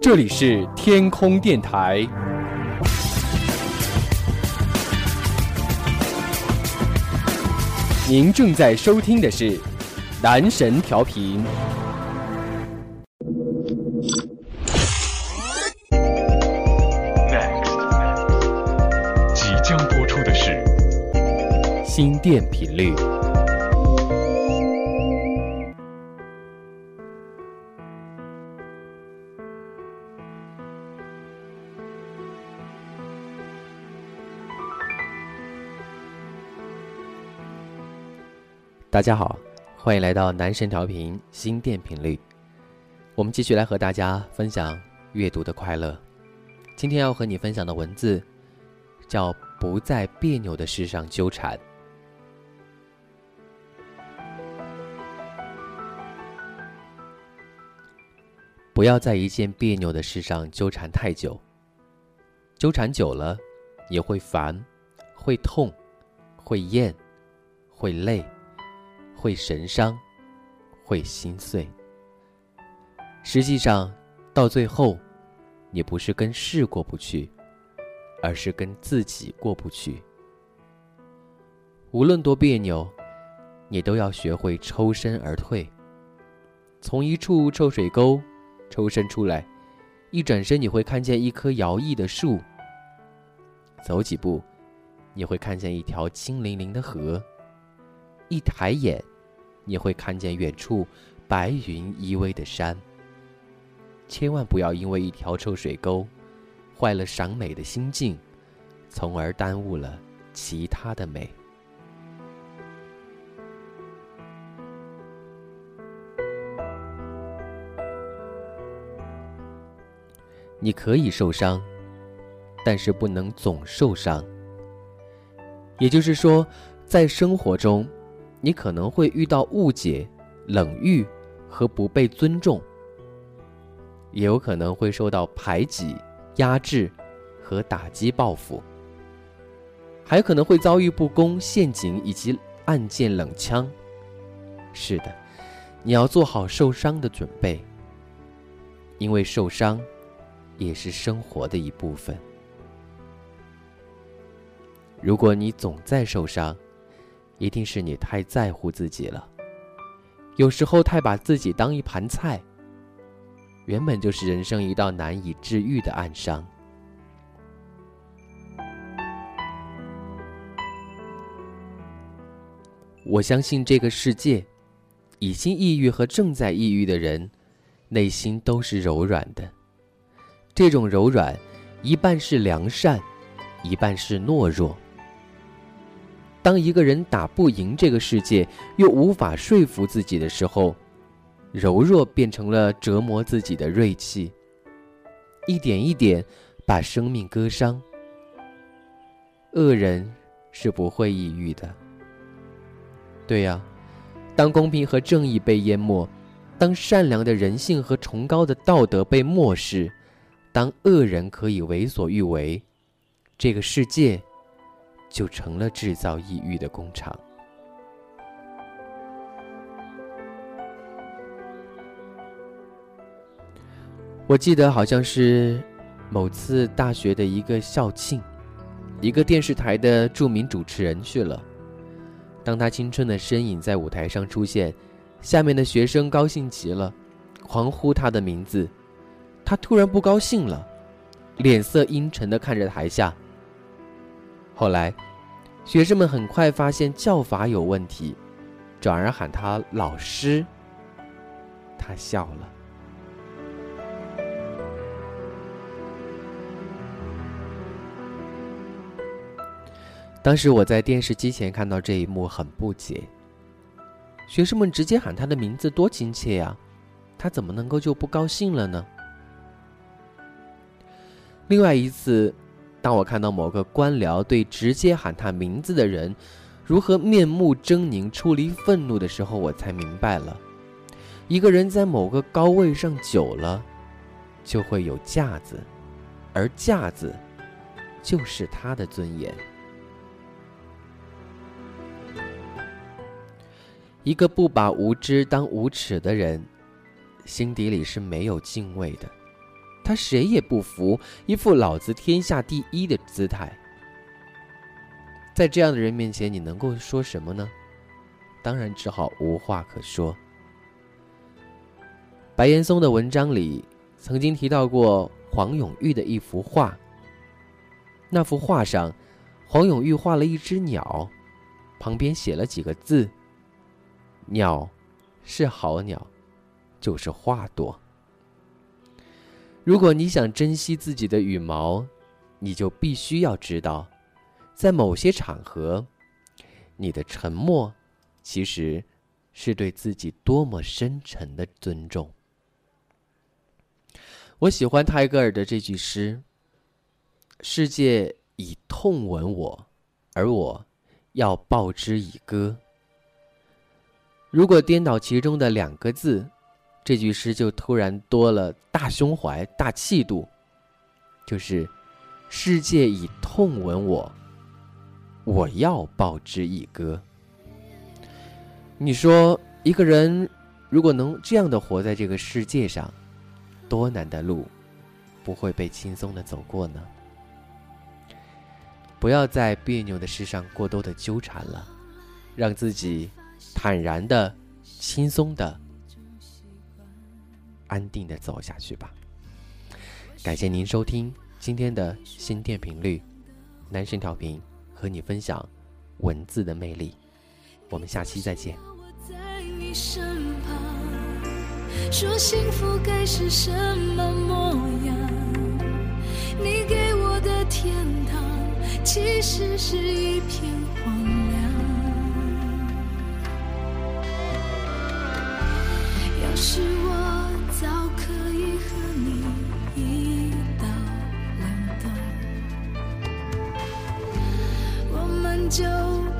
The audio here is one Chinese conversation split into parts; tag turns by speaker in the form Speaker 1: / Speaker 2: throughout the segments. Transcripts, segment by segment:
Speaker 1: 这里是天空电台，您正在收听的是男神调频。
Speaker 2: Next，即将播出的是
Speaker 1: 心电频率。大家好，欢迎来到男神调频心电频率。我们继续来和大家分享阅读的快乐。今天要和你分享的文字叫《不在别扭的事上纠缠》。不要在一件别扭的事上纠缠太久。纠缠久了，也会烦，会痛，会厌，会累。会神伤，会心碎。实际上，到最后，你不是跟事过不去，而是跟自己过不去。无论多别扭，你都要学会抽身而退。从一处臭水沟抽身出来，一转身你会看见一棵摇曳的树。走几步，你会看见一条清凌凌的河。一抬眼。你会看见远处白云依偎的山。千万不要因为一条臭水沟，坏了赏美的心境，从而耽误了其他的美。你可以受伤，但是不能总受伤。也就是说，在生活中。你可能会遇到误解、冷遇和不被尊重，也有可能会受到排挤、压制和打击报复，还可能会遭遇不公、陷阱以及暗箭冷枪。是的，你要做好受伤的准备，因为受伤也是生活的一部分。如果你总在受伤，一定是你太在乎自己了，有时候太把自己当一盘菜。原本就是人生一道难以治愈的暗伤。我相信这个世界，已经抑郁和正在抑郁的人，内心都是柔软的。这种柔软，一半是良善，一半是懦弱。当一个人打不赢这个世界，又无法说服自己的时候，柔弱变成了折磨自己的锐气，一点一点把生命割伤。恶人是不会抑郁的。对呀，当公平和正义被淹没，当善良的人性和崇高的道德被漠视，当恶人可以为所欲为，这个世界。就成了制造抑郁的工厂。我记得好像是某次大学的一个校庆，一个电视台的著名主持人去了。当他青春的身影在舞台上出现，下面的学生高兴极了，狂呼他的名字。他突然不高兴了，脸色阴沉的看着台下。后来，学生们很快发现叫法有问题，转而喊他老师。他笑了。当时我在电视机前看到这一幕，很不解。学生们直接喊他的名字，多亲切呀！他怎么能够就不高兴了呢？另外一次。当我看到某个官僚对直接喊他名字的人如何面目狰狞、出离愤怒的时候，我才明白了：一个人在某个高位上久了，就会有架子，而架子就是他的尊严。一个不把无知当无耻的人，心底里是没有敬畏的。他谁也不服，一副老子天下第一的姿态。在这样的人面前，你能够说什么呢？当然只好无话可说。白岩松的文章里曾经提到过黄永玉的一幅画。那幅画上，黄永玉画了一只鸟，旁边写了几个字：“鸟是好鸟，就是花多。”如果你想珍惜自己的羽毛，你就必须要知道。在某些场合，你的沉默，其实是对自己多么深沉的尊重。我喜欢泰戈尔的这句诗：“世界以痛吻我，而我要报之以歌。”如果颠倒其中的两个字，这句诗就突然多了大胸怀、大气度，就是“世界以痛吻我”。我要报之以歌。你说，一个人如果能这样的活在这个世界上，多难的路不会被轻松的走过呢？不要在别扭的事上过多的纠缠了，让自己坦然的、轻松的、安定的走下去吧。感谢您收听今天的心电频率，男神调频。和你分享文字的魅力，我们下期再见。
Speaker 2: 说幸福该是什么模样？你给我的天堂，其实是一片荒凉。要是就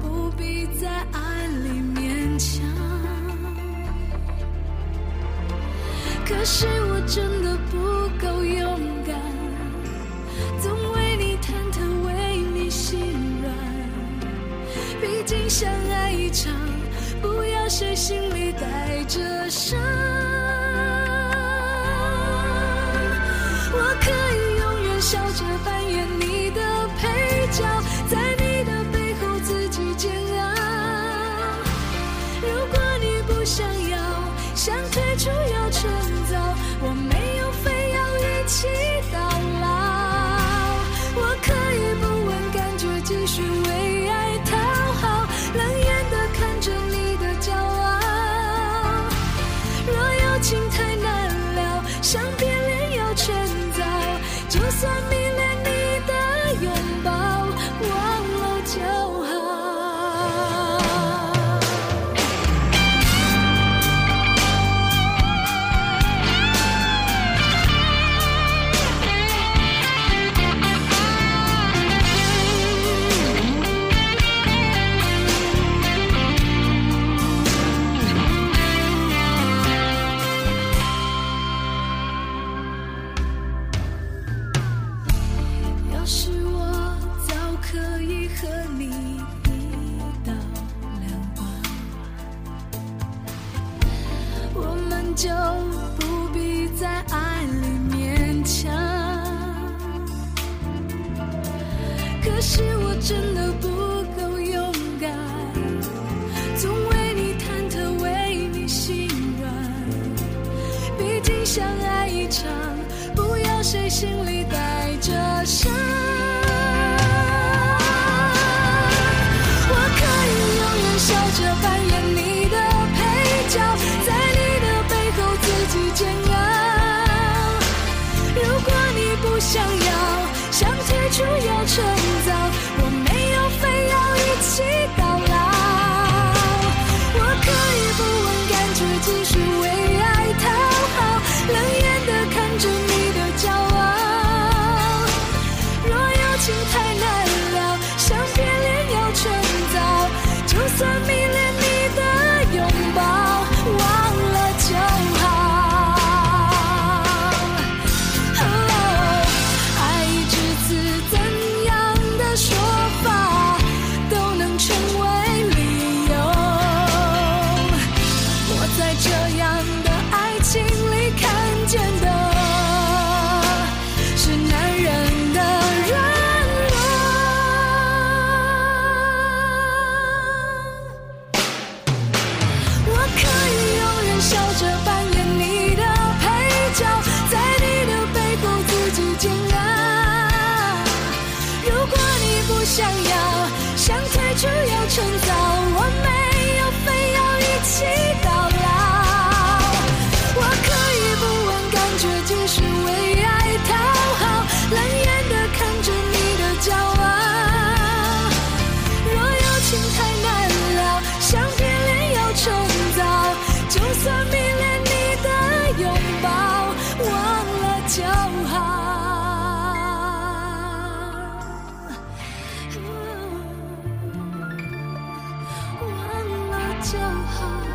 Speaker 2: 不必在爱里勉强。可是我真的不够勇敢，总为你忐忑，为你心软。毕竟相爱一场，不要谁心里带着伤。我可以永远笑着扮演你的配角，趁早，我没有非要一起到老。我可以不问感觉，继续为爱讨好，冷眼的看着你的骄傲。若有情太难了，想变脸要趁早，就算着扮演你的配角在你的背后自己煎熬。如果你不想要想退出要趁早我没有非要一起到老。我可以不问感觉继续就好